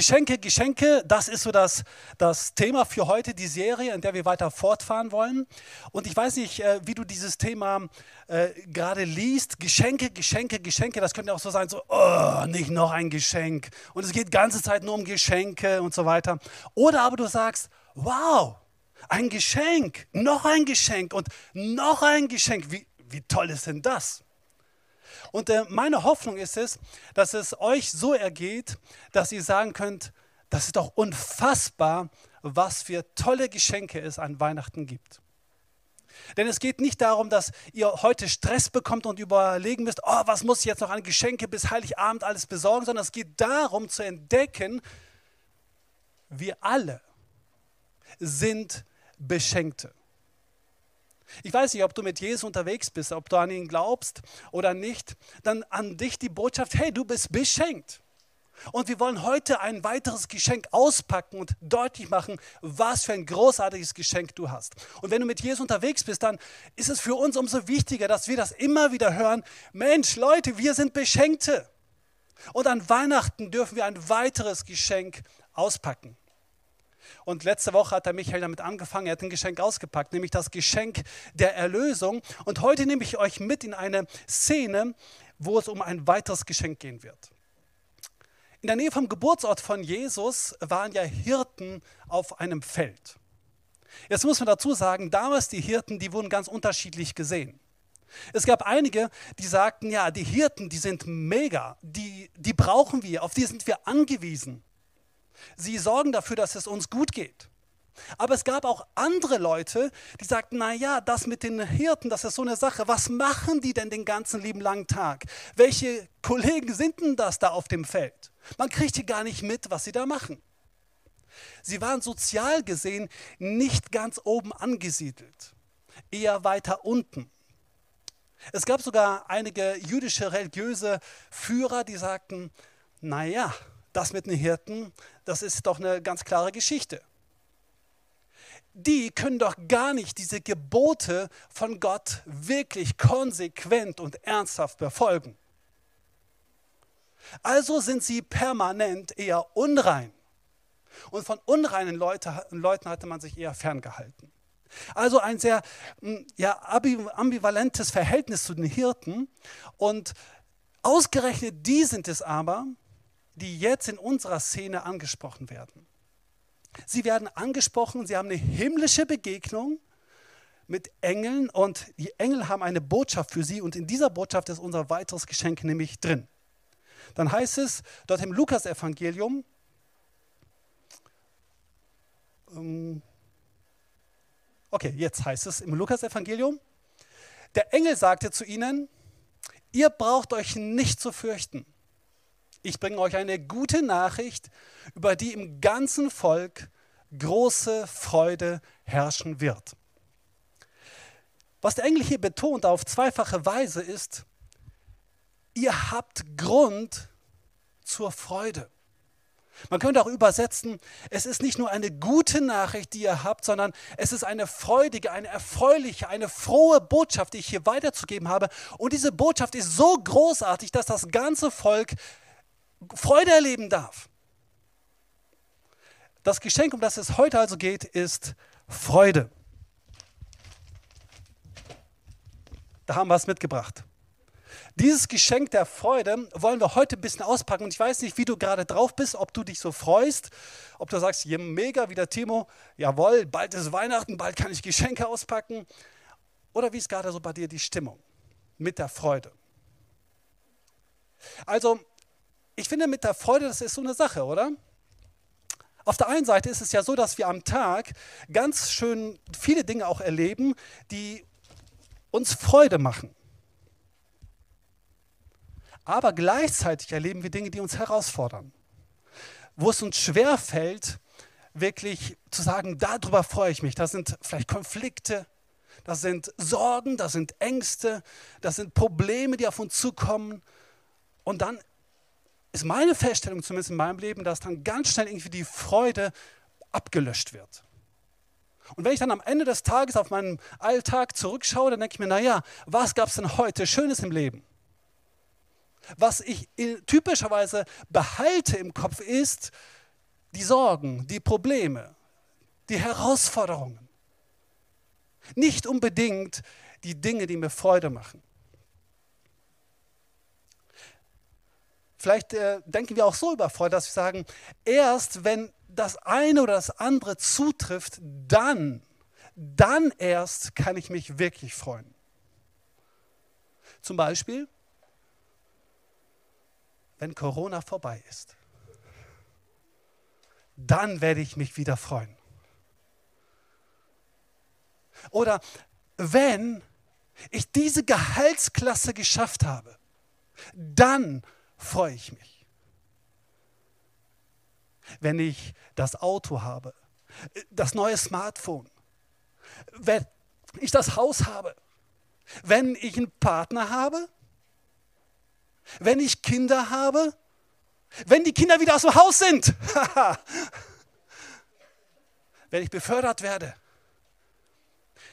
Geschenke, Geschenke, das ist so das, das Thema für heute, die Serie, in der wir weiter fortfahren wollen. Und ich weiß nicht, äh, wie du dieses Thema äh, gerade liest. Geschenke, Geschenke, Geschenke, das könnte auch so sein, so, oh, nicht noch ein Geschenk. Und es geht ganze Zeit nur um Geschenke und so weiter. Oder aber du sagst, wow, ein Geschenk, noch ein Geschenk und noch ein Geschenk. Wie, wie toll ist denn das? Und äh, meine Hoffnung ist es, dass es euch so ergeht, dass ihr sagen könnt, das ist doch unfassbar, was für tolle Geschenke es an Weihnachten gibt. Denn es geht nicht darum, dass ihr heute Stress bekommt und überlegen müsst, oh, was muss ich jetzt noch an Geschenke bis Heiligabend alles besorgen, sondern es geht darum zu entdecken, wir alle sind Beschenkte. Ich weiß nicht, ob du mit Jesus unterwegs bist, ob du an ihn glaubst oder nicht, dann an dich die Botschaft, hey, du bist beschenkt. Und wir wollen heute ein weiteres Geschenk auspacken und deutlich machen, was für ein großartiges Geschenk du hast. Und wenn du mit Jesus unterwegs bist, dann ist es für uns umso wichtiger, dass wir das immer wieder hören. Mensch, Leute, wir sind Beschenkte. Und an Weihnachten dürfen wir ein weiteres Geschenk auspacken. Und letzte Woche hat der Michael damit angefangen, er hat ein Geschenk ausgepackt, nämlich das Geschenk der Erlösung. Und heute nehme ich euch mit in eine Szene, wo es um ein weiteres Geschenk gehen wird. In der Nähe vom Geburtsort von Jesus waren ja Hirten auf einem Feld. Jetzt muss man dazu sagen, damals die Hirten, die wurden ganz unterschiedlich gesehen. Es gab einige, die sagten, ja, die Hirten, die sind mega, die, die brauchen wir, auf die sind wir angewiesen. Sie sorgen dafür, dass es uns gut geht. Aber es gab auch andere Leute, die sagten, na ja, das mit den Hirten, das ist so eine Sache. Was machen die denn den ganzen lieben langen Tag? Welche Kollegen sind denn das da auf dem Feld? Man kriegt hier gar nicht mit, was sie da machen. Sie waren sozial gesehen nicht ganz oben angesiedelt, eher weiter unten. Es gab sogar einige jüdische religiöse Führer, die sagten, naja, das mit den Hirten, das ist doch eine ganz klare Geschichte. Die können doch gar nicht diese Gebote von Gott wirklich konsequent und ernsthaft befolgen. Also sind sie permanent eher unrein. Und von unreinen Leute, Leuten hatte man sich eher ferngehalten. Also ein sehr ja, ambivalentes Verhältnis zu den Hirten. Und ausgerechnet die sind es aber, die jetzt in unserer Szene angesprochen werden. Sie werden angesprochen, sie haben eine himmlische Begegnung mit Engeln und die Engel haben eine Botschaft für sie und in dieser Botschaft ist unser weiteres Geschenk nämlich drin. Dann heißt es dort im Lukas-Evangelium, ähm, okay, jetzt heißt es im Lukas-Evangelium, der Engel sagte zu ihnen, ihr braucht euch nicht zu fürchten. Ich bringe euch eine gute Nachricht, über die im ganzen Volk große Freude herrschen wird. Was der Engel hier betont auf zweifache Weise ist, ihr habt Grund zur Freude. Man könnte auch übersetzen, es ist nicht nur eine gute Nachricht, die ihr habt, sondern es ist eine freudige, eine erfreuliche, eine frohe Botschaft, die ich hier weiterzugeben habe. Und diese Botschaft ist so großartig, dass das ganze Volk Freude erleben darf. Das Geschenk, um das es heute also geht, ist Freude. Da haben wir es mitgebracht. Dieses Geschenk der Freude wollen wir heute ein bisschen auspacken. Und ich weiß nicht, wie du gerade drauf bist, ob du dich so freust, ob du sagst, je mega wie der Timo, jawohl, bald ist Weihnachten, bald kann ich Geschenke auspacken. Oder wie ist gerade so bei dir die Stimmung mit der Freude? Also, ich finde mit der Freude, das ist so eine Sache, oder? Auf der einen Seite ist es ja so, dass wir am Tag ganz schön viele Dinge auch erleben, die uns Freude machen. Aber gleichzeitig erleben wir Dinge, die uns herausfordern. Wo es uns schwer fällt, wirklich zu sagen, darüber freue ich mich. Das sind vielleicht Konflikte, das sind Sorgen, das sind Ängste, das sind Probleme, die auf uns zukommen. Und dann ist meine Feststellung, zumindest in meinem Leben, dass dann ganz schnell irgendwie die Freude abgelöscht wird. Und wenn ich dann am Ende des Tages auf meinen Alltag zurückschaue, dann denke ich mir, naja, was gab es denn heute Schönes im Leben? Was ich typischerweise behalte im Kopf ist, die Sorgen, die Probleme, die Herausforderungen. Nicht unbedingt die Dinge, die mir Freude machen. Vielleicht äh, denken wir auch so über Freude, dass wir sagen, erst wenn das eine oder das andere zutrifft, dann, dann erst kann ich mich wirklich freuen. Zum Beispiel, wenn Corona vorbei ist. Dann werde ich mich wieder freuen. Oder wenn ich diese Gehaltsklasse geschafft habe, dann freue ich mich. Wenn ich das Auto habe, das neue Smartphone, wenn ich das Haus habe, wenn ich einen Partner habe, wenn ich Kinder habe, wenn die Kinder wieder aus dem Haus sind, wenn ich befördert werde,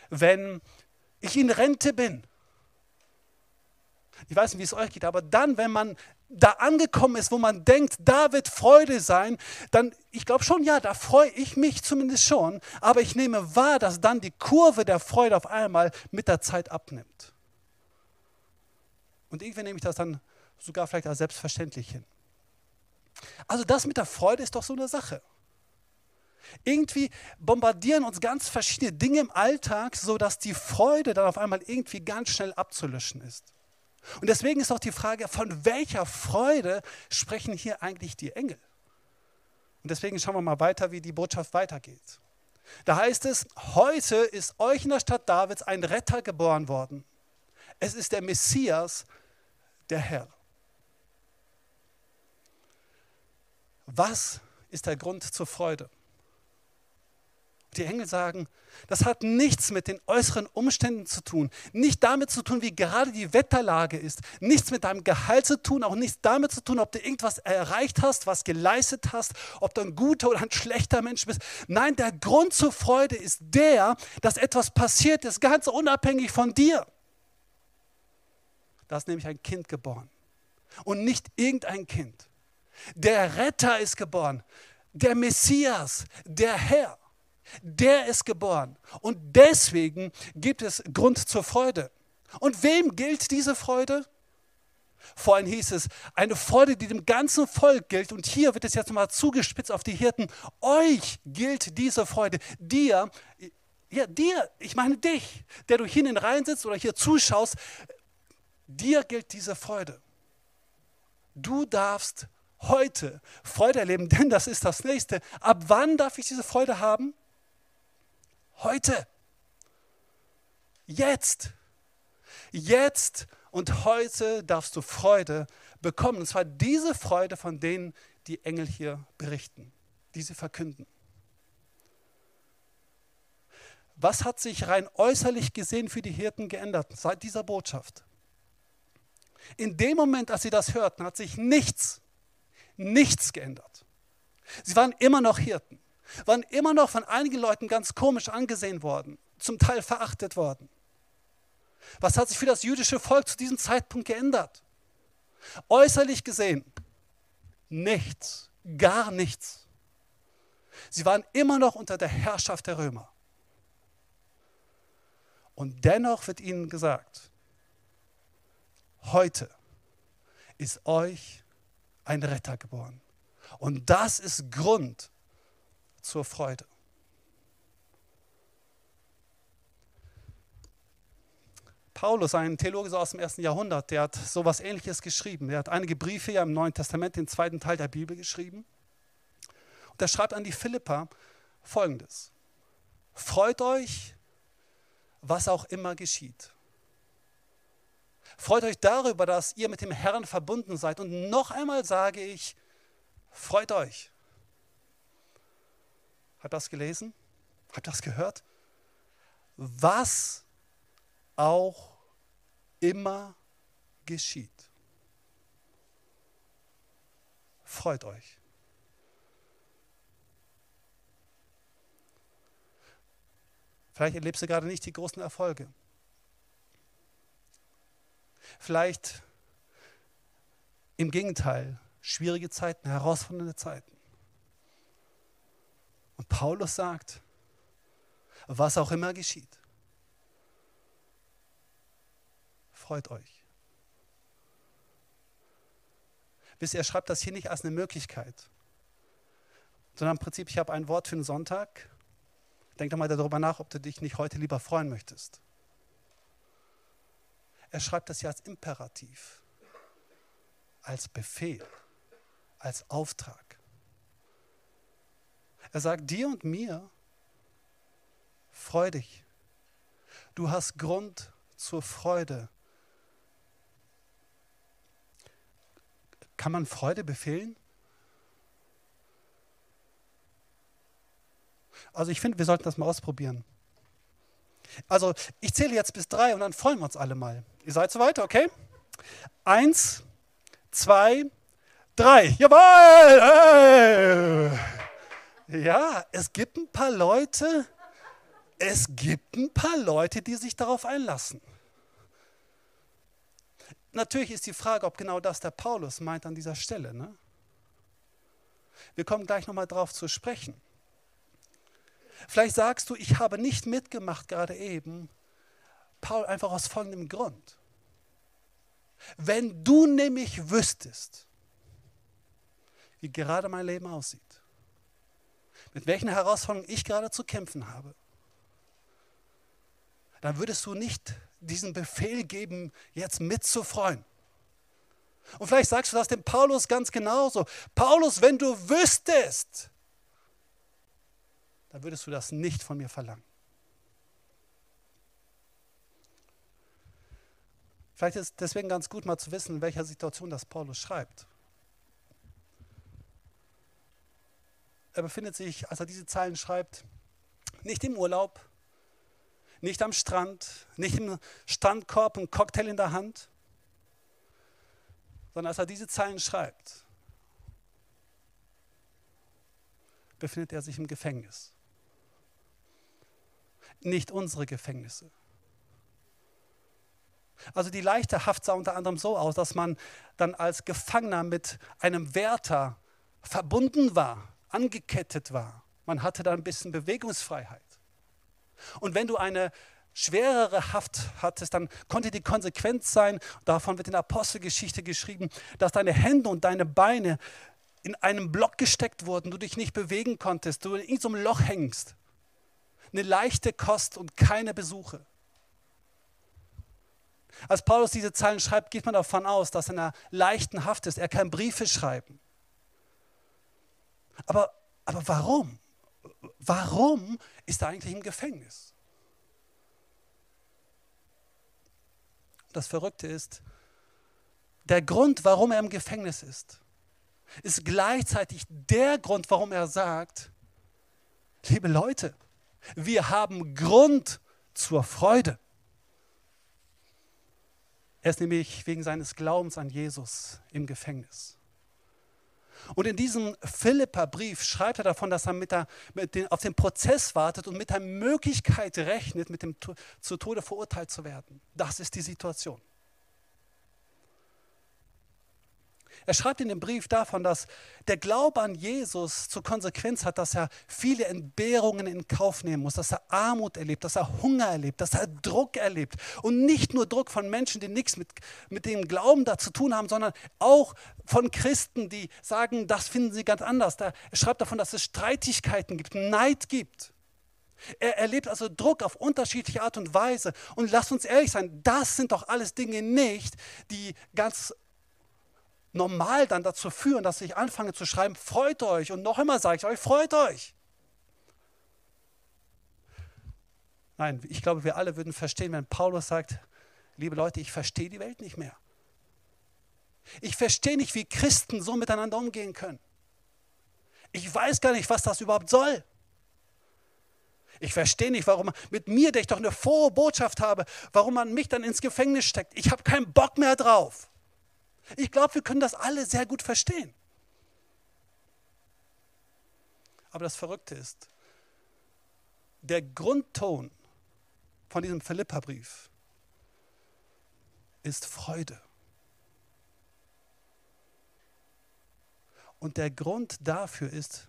wenn ich in Rente bin. Ich weiß nicht, wie es euch geht, aber dann, wenn man da angekommen ist, wo man denkt, da wird Freude sein, dann, ich glaube schon, ja, da freue ich mich zumindest schon, aber ich nehme wahr, dass dann die Kurve der Freude auf einmal mit der Zeit abnimmt. Und irgendwie nehme ich das dann sogar vielleicht als selbstverständlich hin. Also das mit der Freude ist doch so eine Sache. Irgendwie bombardieren uns ganz verschiedene Dinge im Alltag, sodass die Freude dann auf einmal irgendwie ganz schnell abzulöschen ist. Und deswegen ist auch die Frage, von welcher Freude sprechen hier eigentlich die Engel? Und deswegen schauen wir mal weiter, wie die Botschaft weitergeht. Da heißt es, heute ist euch in der Stadt Davids ein Retter geboren worden. Es ist der Messias, der Herr. Was ist der Grund zur Freude? Die Engel sagen, das hat nichts mit den äußeren Umständen zu tun, nicht damit zu tun, wie gerade die Wetterlage ist, nichts mit deinem Gehalt zu tun, auch nichts damit zu tun, ob du irgendwas erreicht hast, was geleistet hast, ob du ein guter oder ein schlechter Mensch bist. Nein, der Grund zur Freude ist der, dass etwas passiert ist, ganz unabhängig von dir. Da ist nämlich ein Kind geboren und nicht irgendein Kind. Der Retter ist geboren, der Messias, der Herr. Der ist geboren. Und deswegen gibt es Grund zur Freude. Und wem gilt diese Freude? Vorhin hieß es, eine Freude, die dem ganzen Volk gilt. Und hier wird es jetzt mal zugespitzt auf die Hirten. Euch gilt diese Freude. Dir, ja, dir, ich meine dich, der du hier in den Reihen sitzt oder hier zuschaust, dir gilt diese Freude. Du darfst heute Freude erleben, denn das ist das nächste. Ab wann darf ich diese Freude haben? Heute. Jetzt. Jetzt und heute darfst du Freude bekommen. Und zwar diese Freude, von denen die Engel hier berichten, die sie verkünden. Was hat sich rein äußerlich gesehen für die Hirten geändert seit dieser Botschaft? In dem Moment, als sie das hörten, hat sich nichts, nichts geändert. Sie waren immer noch Hirten waren immer noch von einigen Leuten ganz komisch angesehen worden, zum Teil verachtet worden. Was hat sich für das jüdische Volk zu diesem Zeitpunkt geändert? Äußerlich gesehen, nichts, gar nichts. Sie waren immer noch unter der Herrschaft der Römer. Und dennoch wird ihnen gesagt, heute ist euch ein Retter geboren. Und das ist Grund zur Freude. Paulus, ein Theologe aus dem ersten Jahrhundert, der hat so etwas Ähnliches geschrieben. Er hat einige Briefe ja im Neuen Testament, den zweiten Teil der Bibel geschrieben. Und er schreibt an die Philippa folgendes: Freut euch, was auch immer geschieht. Freut euch darüber, dass ihr mit dem Herrn verbunden seid. Und noch einmal sage ich, freut euch. Hat das gelesen? Hat das gehört? Was auch immer geschieht. Freut euch. Vielleicht erlebst du gerade nicht die großen Erfolge. Vielleicht im Gegenteil, schwierige Zeiten, herausfordernde Zeiten. Und Paulus sagt, was auch immer geschieht, freut euch. Wisst ihr, er schreibt das hier nicht als eine Möglichkeit, sondern im Prinzip, ich habe ein Wort für den Sonntag. Denk doch mal darüber nach, ob du dich nicht heute lieber freuen möchtest. Er schreibt das hier als Imperativ, als Befehl, als Auftrag. Er sagt dir und mir, freu dich. Du hast Grund zur Freude. Kann man Freude befehlen? Also ich finde, wir sollten das mal ausprobieren. Also ich zähle jetzt bis drei und dann freuen wir uns alle mal. Ihr seid soweit, okay? Eins, zwei, drei. Jawohl! Hey. Ja, es gibt ein paar Leute, es gibt ein paar Leute, die sich darauf einlassen. Natürlich ist die Frage, ob genau das der Paulus meint an dieser Stelle. Ne? Wir kommen gleich nochmal drauf zu sprechen. Vielleicht sagst du, ich habe nicht mitgemacht gerade eben. Paul, einfach aus folgendem Grund. Wenn du nämlich wüsstest, wie gerade mein Leben aussieht, mit welchen Herausforderungen ich gerade zu kämpfen habe, dann würdest du nicht diesen Befehl geben, jetzt mitzufreuen. Und vielleicht sagst du das dem Paulus ganz genauso. Paulus, wenn du wüsstest, dann würdest du das nicht von mir verlangen. Vielleicht ist es deswegen ganz gut, mal zu wissen, in welcher Situation das Paulus schreibt. Er befindet sich, als er diese Zeilen schreibt, nicht im Urlaub, nicht am Strand, nicht im Strandkorb, ein Cocktail in der Hand, sondern als er diese Zeilen schreibt, befindet er sich im Gefängnis. Nicht unsere Gefängnisse. Also die leichte Haft sah unter anderem so aus, dass man dann als Gefangener mit einem Wärter verbunden war, angekettet war. Man hatte da ein bisschen Bewegungsfreiheit. Und wenn du eine schwerere Haft hattest, dann konnte die Konsequenz sein, davon wird in der Apostelgeschichte geschrieben, dass deine Hände und deine Beine in einem Block gesteckt wurden, du dich nicht bewegen konntest, du in so einem Loch hängst. Eine leichte Kost und keine Besuche. Als Paulus diese Zeilen schreibt, geht man davon aus, dass er in einer leichten Haft ist. Er kann Briefe schreiben. Aber, aber warum? Warum ist er eigentlich im Gefängnis? Das Verrückte ist, der Grund, warum er im Gefängnis ist, ist gleichzeitig der Grund, warum er sagt, liebe Leute, wir haben Grund zur Freude. Er ist nämlich wegen seines Glaubens an Jesus im Gefängnis. Und in diesem Philippa-Brief schreibt er davon, dass er mit der, mit den, auf den Prozess wartet und mit der Möglichkeit rechnet, mit dem zu Tode verurteilt zu werden. Das ist die Situation. Er schreibt in dem Brief davon, dass der Glaube an Jesus zur Konsequenz hat, dass er viele Entbehrungen in Kauf nehmen muss, dass er Armut erlebt, dass er Hunger erlebt, dass er Druck erlebt. Und nicht nur Druck von Menschen, die nichts mit, mit dem Glauben da zu tun haben, sondern auch von Christen, die sagen, das finden sie ganz anders. er schreibt davon, dass es Streitigkeiten gibt, Neid gibt. Er erlebt also Druck auf unterschiedliche Art und Weise. Und lasst uns ehrlich sein, das sind doch alles Dinge nicht, die ganz normal dann dazu führen, dass ich anfange zu schreiben, freut euch. Und noch immer sage ich euch, freut euch. Nein, ich glaube, wir alle würden verstehen, wenn Paulus sagt, liebe Leute, ich verstehe die Welt nicht mehr. Ich verstehe nicht, wie Christen so miteinander umgehen können. Ich weiß gar nicht, was das überhaupt soll. Ich verstehe nicht, warum mit mir, der ich doch eine frohe Botschaft habe, warum man mich dann ins Gefängnis steckt. Ich habe keinen Bock mehr drauf. Ich glaube, wir können das alle sehr gut verstehen. Aber das Verrückte ist, der Grundton von diesem Philippa-Brief ist Freude. Und der Grund dafür ist,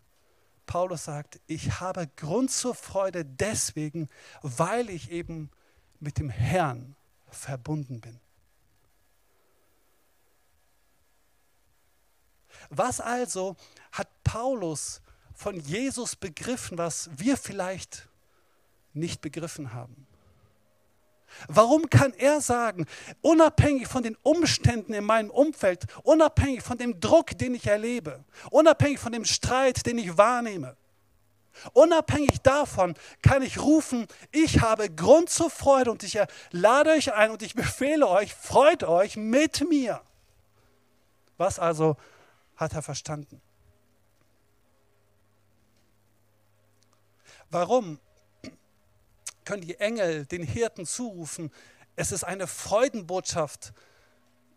Paulus sagt, ich habe Grund zur Freude deswegen, weil ich eben mit dem Herrn verbunden bin. Was also hat Paulus von Jesus begriffen, was wir vielleicht nicht begriffen haben? Warum kann er sagen, unabhängig von den Umständen in meinem Umfeld, unabhängig von dem Druck, den ich erlebe, unabhängig von dem Streit, den ich wahrnehme, unabhängig davon kann ich rufen, ich habe Grund zur Freude und ich lade euch ein und ich befehle euch, freut euch mit mir. Was also hat er verstanden? Warum können die Engel den Hirten zurufen, es ist eine Freudenbotschaft,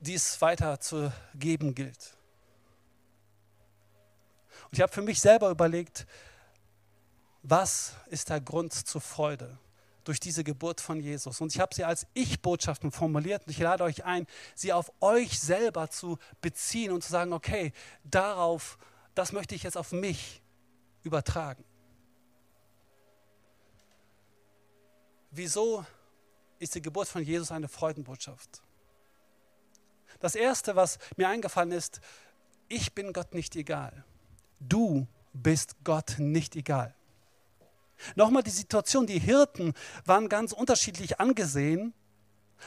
die es weiter zu geben gilt. Und ich habe für mich selber überlegt, was ist der Grund zur Freude durch diese Geburt von Jesus? Und ich habe sie als Ich-Botschaften formuliert und ich lade euch ein, sie auf euch selber zu beziehen und zu sagen, okay, darauf, das möchte ich jetzt auf mich übertragen. wieso ist die Geburt von Jesus eine Freudenbotschaft? Das Erste, was mir eingefallen ist, ich bin Gott nicht egal. Du bist Gott nicht egal. Nochmal die Situation, die Hirten waren ganz unterschiedlich angesehen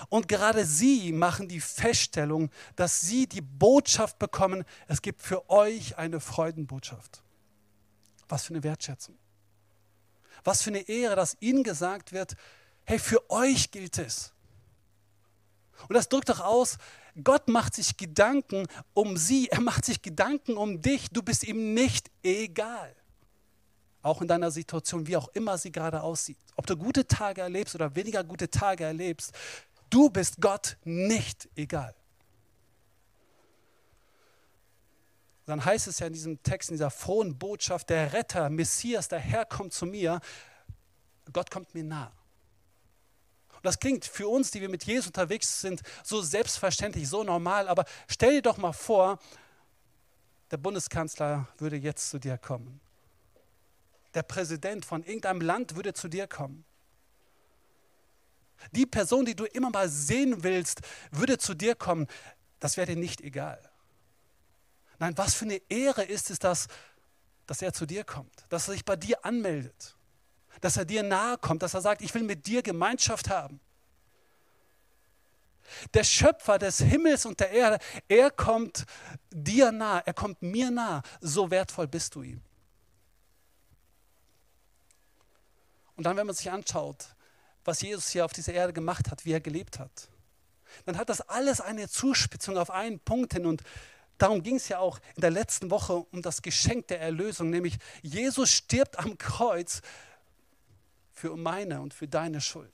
und gerade sie machen die Feststellung, dass sie die Botschaft bekommen, es gibt für euch eine Freudenbotschaft. Was für eine Wertschätzung. Was für eine Ehre, dass ihnen gesagt wird, hey, für euch gilt es. Und das drückt doch aus, Gott macht sich Gedanken um sie, er macht sich Gedanken um dich, du bist ihm nicht egal. Auch in deiner Situation, wie auch immer sie gerade aussieht. Ob du gute Tage erlebst oder weniger gute Tage erlebst, du bist Gott nicht egal. dann heißt es ja in diesem Text, in dieser frohen Botschaft, der Retter, Messias, der Herr kommt zu mir, Gott kommt mir nah. Und das klingt für uns, die wir mit Jesus unterwegs sind, so selbstverständlich, so normal, aber stell dir doch mal vor, der Bundeskanzler würde jetzt zu dir kommen. Der Präsident von irgendeinem Land würde zu dir kommen. Die Person, die du immer mal sehen willst, würde zu dir kommen. Das wäre dir nicht egal. Nein, was für eine Ehre ist es, dass, dass er zu dir kommt, dass er sich bei dir anmeldet, dass er dir nahe kommt, dass er sagt, ich will mit dir Gemeinschaft haben. Der Schöpfer des Himmels und der Erde, er kommt dir nah, er kommt mir nah. So wertvoll bist du ihm. Und dann, wenn man sich anschaut, was Jesus hier auf dieser Erde gemacht hat, wie er gelebt hat, dann hat das alles eine Zuspitzung auf einen Punkt hin. Und Darum ging es ja auch in der letzten Woche um das Geschenk der Erlösung, nämlich Jesus stirbt am Kreuz für meine und für deine Schuld.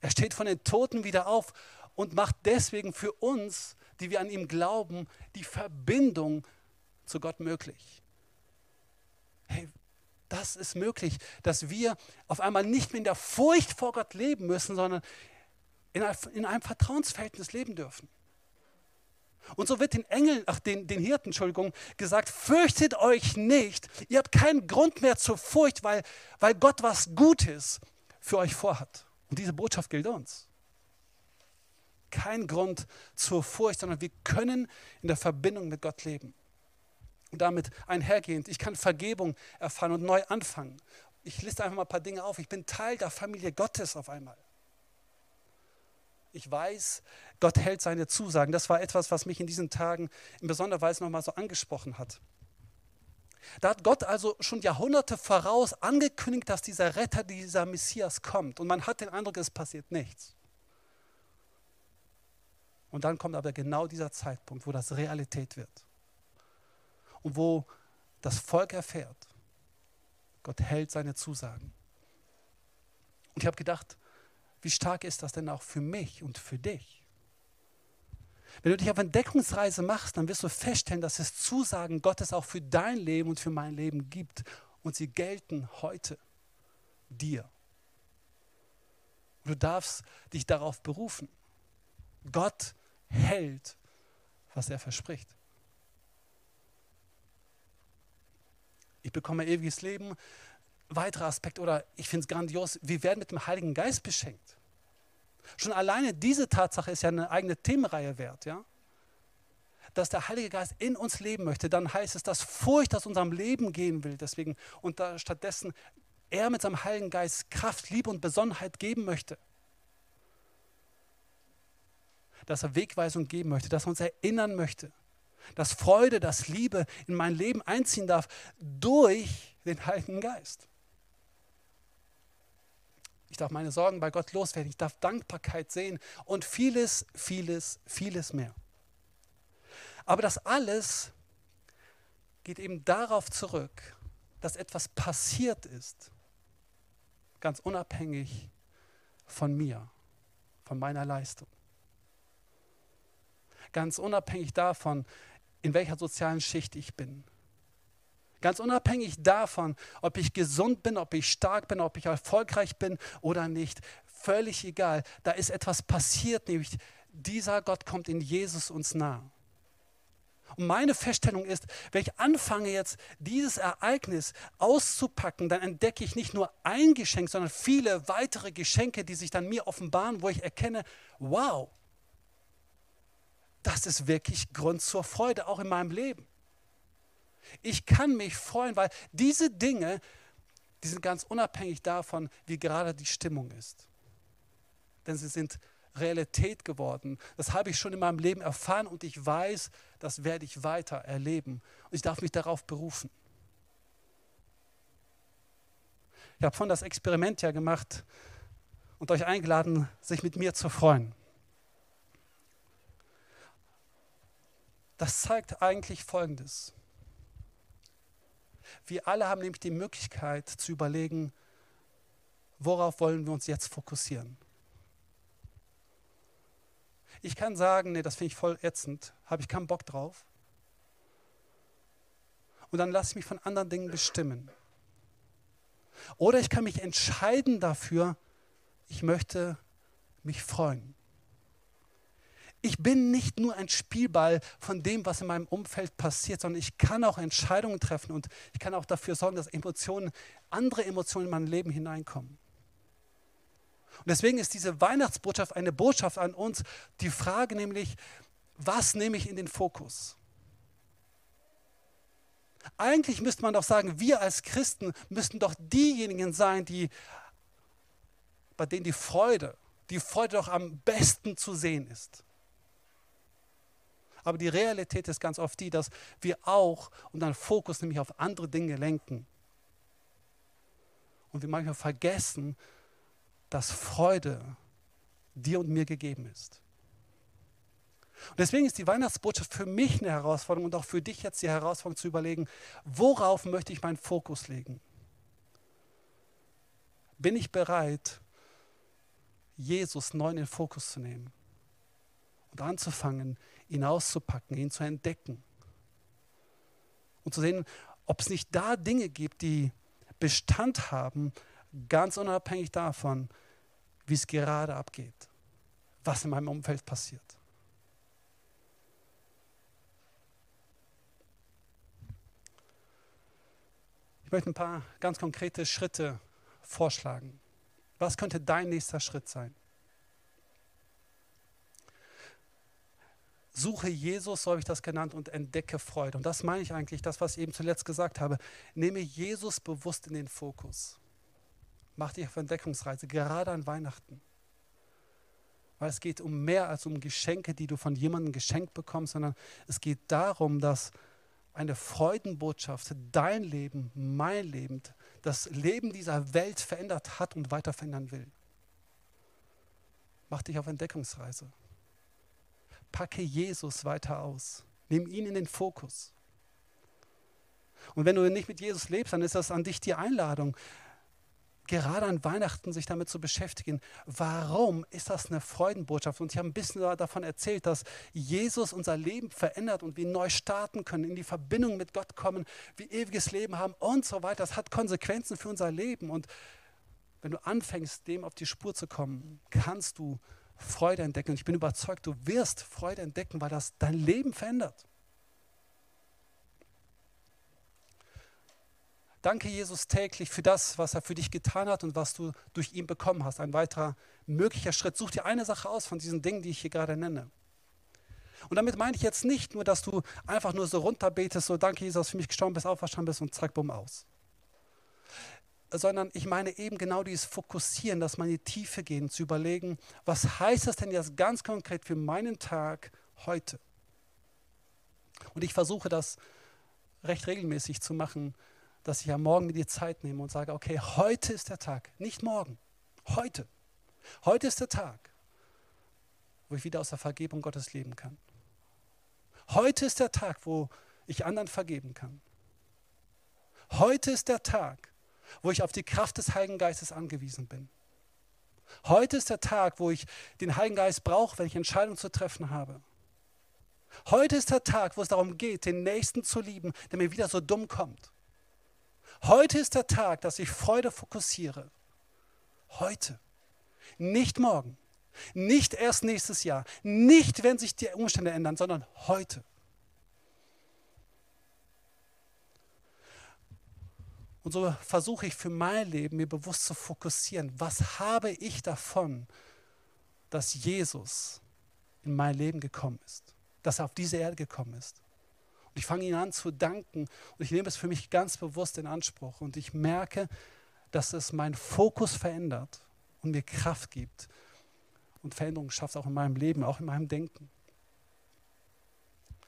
Er steht von den Toten wieder auf und macht deswegen für uns, die wir an ihm glauben, die Verbindung zu Gott möglich. Hey, das ist möglich, dass wir auf einmal nicht mehr in der Furcht vor Gott leben müssen, sondern in einem Vertrauensverhältnis leben dürfen. Und so wird den Engeln, ach, den, den Hirten, Entschuldigung, gesagt, fürchtet euch nicht. Ihr habt keinen Grund mehr zur Furcht, weil, weil Gott was Gutes für euch vorhat. Und diese Botschaft gilt uns. Kein Grund zur Furcht, sondern wir können in der Verbindung mit Gott leben. Und damit einhergehend, ich kann Vergebung erfahren und neu anfangen. Ich liste einfach mal ein paar Dinge auf. Ich bin Teil der Familie Gottes auf einmal. Ich weiß, Gott hält seine Zusagen. Das war etwas, was mich in diesen Tagen in besonderer Weise nochmal so angesprochen hat. Da hat Gott also schon Jahrhunderte voraus angekündigt, dass dieser Retter, dieser Messias kommt. Und man hat den Eindruck, es passiert nichts. Und dann kommt aber genau dieser Zeitpunkt, wo das Realität wird. Und wo das Volk erfährt, Gott hält seine Zusagen. Und ich habe gedacht, wie stark ist das denn auch für mich und für dich? Wenn du dich auf Entdeckungsreise machst, dann wirst du feststellen, dass es Zusagen Gottes auch für dein Leben und für mein Leben gibt. Und sie gelten heute dir. Du darfst dich darauf berufen. Gott hält, was er verspricht. Ich bekomme ewiges Leben. Weiterer Aspekt oder ich finde es grandios, wir werden mit dem Heiligen Geist beschenkt. Schon alleine diese Tatsache ist ja eine eigene Themenreihe wert, ja? Dass der Heilige Geist in uns leben möchte, dann heißt es, dass Furcht aus unserem Leben gehen will. Deswegen und da stattdessen er mit seinem Heiligen Geist Kraft, Liebe und Besonnenheit geben möchte. Dass er Wegweisung geben möchte, dass er uns erinnern möchte, dass Freude, dass Liebe in mein Leben einziehen darf durch den Heiligen Geist. Ich darf meine Sorgen bei Gott loswerden. Ich darf Dankbarkeit sehen und vieles, vieles, vieles mehr. Aber das alles geht eben darauf zurück, dass etwas passiert ist, ganz unabhängig von mir, von meiner Leistung. Ganz unabhängig davon, in welcher sozialen Schicht ich bin. Ganz unabhängig davon, ob ich gesund bin, ob ich stark bin, ob ich erfolgreich bin oder nicht. Völlig egal. Da ist etwas passiert, nämlich dieser Gott kommt in Jesus uns nah. Und meine Feststellung ist, wenn ich anfange jetzt dieses Ereignis auszupacken, dann entdecke ich nicht nur ein Geschenk, sondern viele weitere Geschenke, die sich dann mir offenbaren, wo ich erkenne, wow, das ist wirklich Grund zur Freude, auch in meinem Leben. Ich kann mich freuen, weil diese Dinge, die sind ganz unabhängig davon, wie gerade die Stimmung ist. Denn sie sind Realität geworden. Das habe ich schon in meinem Leben erfahren und ich weiß, das werde ich weiter erleben. Und ich darf mich darauf berufen. Ich habe von das Experiment ja gemacht und euch eingeladen, sich mit mir zu freuen. Das zeigt eigentlich Folgendes. Wir alle haben nämlich die Möglichkeit zu überlegen, worauf wollen wir uns jetzt fokussieren. Ich kann sagen, nee, das finde ich voll ätzend, habe ich keinen Bock drauf. Und dann lasse ich mich von anderen Dingen bestimmen. Oder ich kann mich entscheiden dafür, ich möchte mich freuen. Ich bin nicht nur ein Spielball von dem, was in meinem Umfeld passiert, sondern ich kann auch Entscheidungen treffen und ich kann auch dafür sorgen, dass Emotionen, andere Emotionen in mein Leben hineinkommen. Und deswegen ist diese Weihnachtsbotschaft eine Botschaft an uns, die Frage nämlich, was nehme ich in den Fokus? Eigentlich müsste man doch sagen, wir als Christen müssten doch diejenigen sein, die, bei denen die Freude, die Freude doch am besten zu sehen ist. Aber die Realität ist ganz oft die, dass wir auch unseren Fokus nämlich auf andere Dinge lenken. Und wir manchmal vergessen, dass Freude dir und mir gegeben ist. Und deswegen ist die Weihnachtsbotschaft für mich eine Herausforderung und auch für dich jetzt die Herausforderung zu überlegen, worauf möchte ich meinen Fokus legen? Bin ich bereit, Jesus neu in den Fokus zu nehmen und anzufangen, ihn auszupacken, ihn zu entdecken und zu sehen, ob es nicht da Dinge gibt, die Bestand haben, ganz unabhängig davon, wie es gerade abgeht, was in meinem Umfeld passiert. Ich möchte ein paar ganz konkrete Schritte vorschlagen. Was könnte dein nächster Schritt sein? Suche Jesus, so habe ich das genannt, und entdecke Freude. Und das meine ich eigentlich, das, was ich eben zuletzt gesagt habe. Nehme Jesus bewusst in den Fokus. Mach dich auf Entdeckungsreise, gerade an Weihnachten. Weil es geht um mehr als um Geschenke, die du von jemandem geschenkt bekommst, sondern es geht darum, dass eine Freudenbotschaft dein Leben, mein Leben, das Leben dieser Welt verändert hat und weiter verändern will. Mach dich auf Entdeckungsreise. Packe Jesus weiter aus. Nimm ihn in den Fokus. Und wenn du nicht mit Jesus lebst, dann ist das an dich die Einladung, gerade an Weihnachten sich damit zu beschäftigen. Warum ist das eine Freudenbotschaft? Und ich habe ein bisschen davon erzählt, dass Jesus unser Leben verändert und wir neu starten können, in die Verbindung mit Gott kommen, wir ewiges Leben haben und so weiter. Das hat Konsequenzen für unser Leben. Und wenn du anfängst, dem auf die Spur zu kommen, kannst du Freude entdecken. Und ich bin überzeugt, du wirst Freude entdecken, weil das dein Leben verändert. Danke, Jesus, täglich für das, was er für dich getan hat und was du durch ihn bekommen hast. Ein weiterer möglicher Schritt. Such dir eine Sache aus von diesen Dingen, die ich hier gerade nenne. Und damit meine ich jetzt nicht nur, dass du einfach nur so runterbetest, so danke Jesus, für mich gestorben bist, auferstanden bist und zack, bumm, aus. Sondern ich meine eben genau dieses Fokussieren, dass man in die Tiefe gehen, zu überlegen, was heißt das denn jetzt ganz konkret für meinen Tag heute? Und ich versuche das recht regelmäßig zu machen, dass ich am Morgen mir die Zeit nehme und sage, okay, heute ist der Tag, nicht morgen, heute. Heute ist der Tag, wo ich wieder aus der Vergebung Gottes leben kann. Heute ist der Tag, wo ich anderen vergeben kann. Heute ist der Tag, wo ich auf die Kraft des Heiligen Geistes angewiesen bin. Heute ist der Tag, wo ich den Heiligen Geist brauche, wenn ich Entscheidungen zu treffen habe. Heute ist der Tag, wo es darum geht, den Nächsten zu lieben, der mir wieder so dumm kommt. Heute ist der Tag, dass ich Freude fokussiere. Heute. Nicht morgen. Nicht erst nächstes Jahr. Nicht, wenn sich die Umstände ändern, sondern heute. Und so versuche ich für mein Leben mir bewusst zu fokussieren. Was habe ich davon, dass Jesus in mein Leben gekommen ist? Dass er auf diese Erde gekommen ist? Und ich fange ihn an zu danken und ich nehme es für mich ganz bewusst in Anspruch und ich merke, dass es meinen Fokus verändert und mir Kraft gibt und Veränderung schafft auch in meinem Leben, auch in meinem Denken.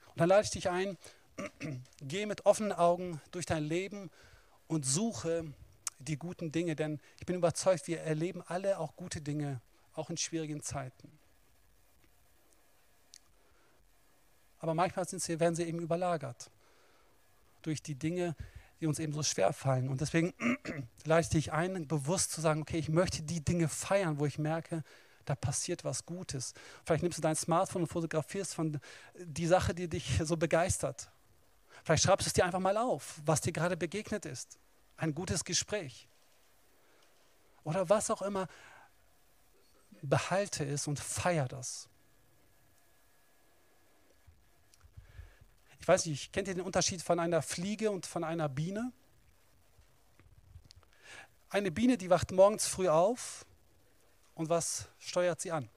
Und dann lade ich dich ein, geh mit offenen Augen durch dein Leben und suche die guten Dinge, denn ich bin überzeugt, wir erleben alle auch gute Dinge, auch in schwierigen Zeiten. Aber manchmal sie, werden sie eben überlagert durch die Dinge, die uns eben so schwer fallen. Und deswegen lade ich ein, bewusst zu sagen, okay, ich möchte die Dinge feiern, wo ich merke, da passiert was Gutes. Vielleicht nimmst du dein Smartphone und fotografierst von die Sache, die dich so begeistert. Vielleicht schreibst du es dir einfach mal auf, was dir gerade begegnet ist. Ein gutes Gespräch. Oder was auch immer. Behalte es und feier das. Ich weiß nicht, kennt ihr den Unterschied von einer Fliege und von einer Biene? Eine Biene, die wacht morgens früh auf und was steuert sie an?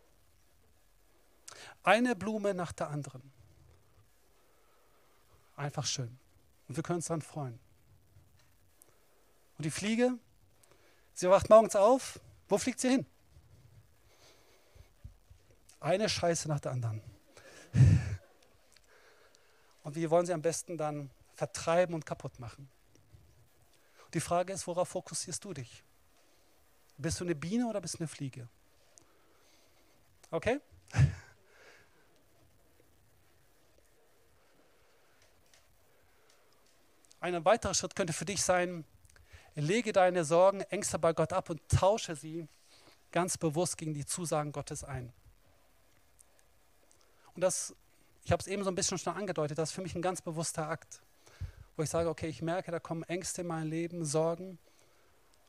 Eine Blume nach der anderen. Einfach schön. Und wir können uns dann freuen. Und die Fliege, sie wacht morgens auf. Wo fliegt sie hin? Eine Scheiße nach der anderen. Und wir wollen sie am besten dann vertreiben und kaputt machen. Die Frage ist, worauf fokussierst du dich? Bist du eine Biene oder bist du eine Fliege? Okay? Ein weiterer Schritt könnte für dich sein, lege deine Sorgen, Ängste bei Gott ab und tausche sie ganz bewusst gegen die Zusagen Gottes ein. Und das ich habe es eben so ein bisschen schon angedeutet, das ist für mich ein ganz bewusster Akt, wo ich sage, okay, ich merke, da kommen Ängste in mein Leben, Sorgen.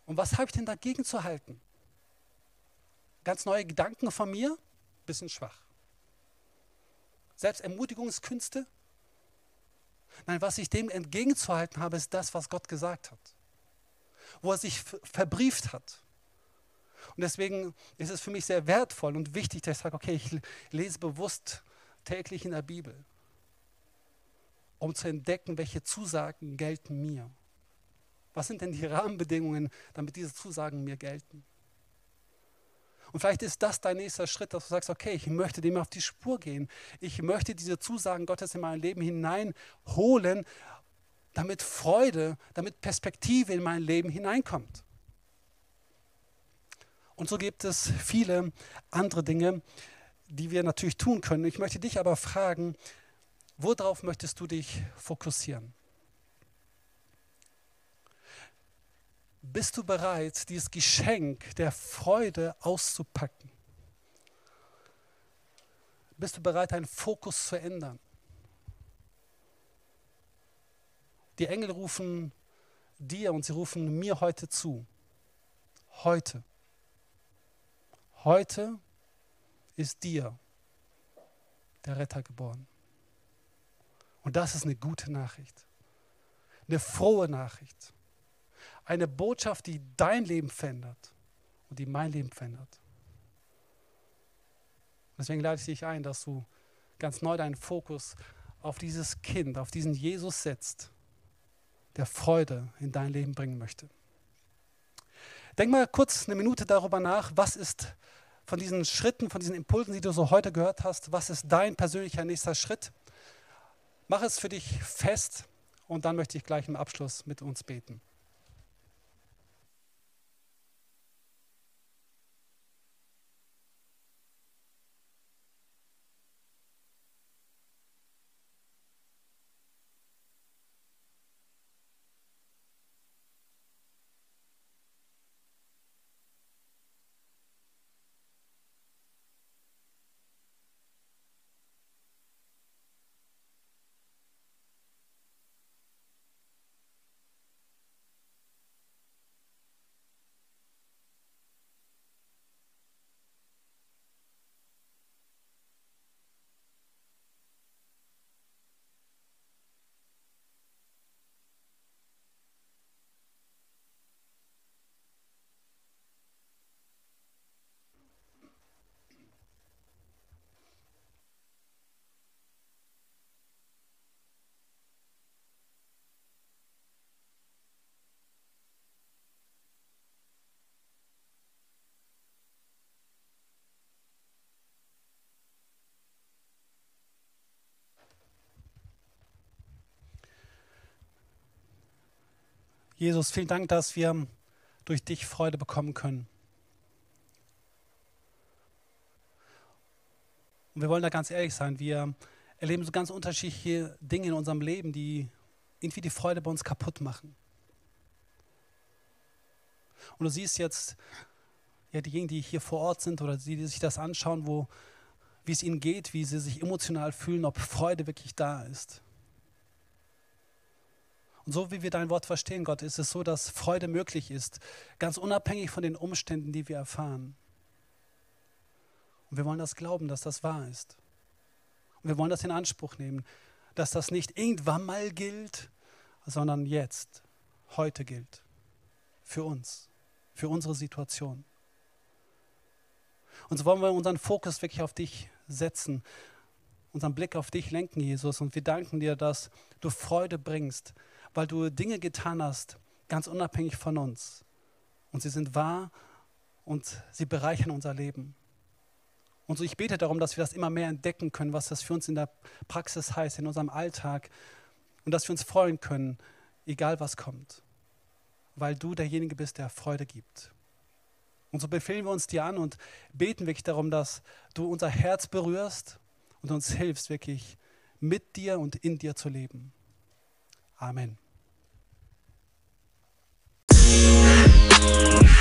Und was habe ich denn dagegen zu halten? Ganz neue Gedanken von mir? Bisschen schwach. Selbst Ermutigungskünste? Nein, was ich dem entgegenzuhalten habe, ist das, was Gott gesagt hat. Wo er sich verbrieft hat. Und deswegen ist es für mich sehr wertvoll und wichtig, dass ich sage, okay, ich lese bewusst täglich in der Bibel, um zu entdecken, welche Zusagen gelten mir. Was sind denn die Rahmenbedingungen, damit diese Zusagen mir gelten? Und vielleicht ist das dein nächster Schritt, dass du sagst, okay, ich möchte dem auf die Spur gehen. Ich möchte diese Zusagen Gottes in mein Leben hineinholen, damit Freude, damit Perspektive in mein Leben hineinkommt. Und so gibt es viele andere Dinge, die wir natürlich tun können. Ich möchte dich aber fragen, worauf möchtest du dich fokussieren? Bist du bereit, dieses Geschenk der Freude auszupacken? Bist du bereit, deinen Fokus zu ändern? Die Engel rufen dir und sie rufen mir heute zu. Heute. Heute ist dir der Retter geboren. Und das ist eine gute Nachricht. Eine frohe Nachricht. Eine Botschaft, die dein Leben verändert und die mein Leben verändert. Deswegen lade ich dich ein, dass du ganz neu deinen Fokus auf dieses Kind, auf diesen Jesus setzt, der Freude in dein Leben bringen möchte. Denk mal kurz eine Minute darüber nach, was ist von diesen Schritten, von diesen Impulsen, die du so heute gehört hast, was ist dein persönlicher nächster Schritt? Mach es für dich fest und dann möchte ich gleich im Abschluss mit uns beten. Jesus, vielen Dank, dass wir durch dich Freude bekommen können. Und wir wollen da ganz ehrlich sein, wir erleben so ganz unterschiedliche Dinge in unserem Leben, die irgendwie die Freude bei uns kaputt machen. Und du siehst jetzt, ja, diejenigen, die hier vor Ort sind oder die, die sich das anschauen, wo, wie es ihnen geht, wie sie sich emotional fühlen, ob Freude wirklich da ist. Und so wie wir dein Wort verstehen, Gott, ist es so, dass Freude möglich ist, ganz unabhängig von den Umständen, die wir erfahren. Und wir wollen das glauben, dass das wahr ist. Und wir wollen das in Anspruch nehmen, dass das nicht irgendwann mal gilt, sondern jetzt, heute gilt. Für uns, für unsere Situation. Und so wollen wir unseren Fokus wirklich auf dich setzen, unseren Blick auf dich lenken, Jesus. Und wir danken dir, dass du Freude bringst, weil du Dinge getan hast, ganz unabhängig von uns. Und sie sind wahr und sie bereichern unser Leben. Und so ich bete darum, dass wir das immer mehr entdecken können, was das für uns in der Praxis heißt, in unserem Alltag. Und dass wir uns freuen können, egal was kommt. Weil du derjenige bist, der Freude gibt. Und so befehlen wir uns dir an und beten wirklich darum, dass du unser Herz berührst und uns hilfst, wirklich mit dir und in dir zu leben. Amen. Música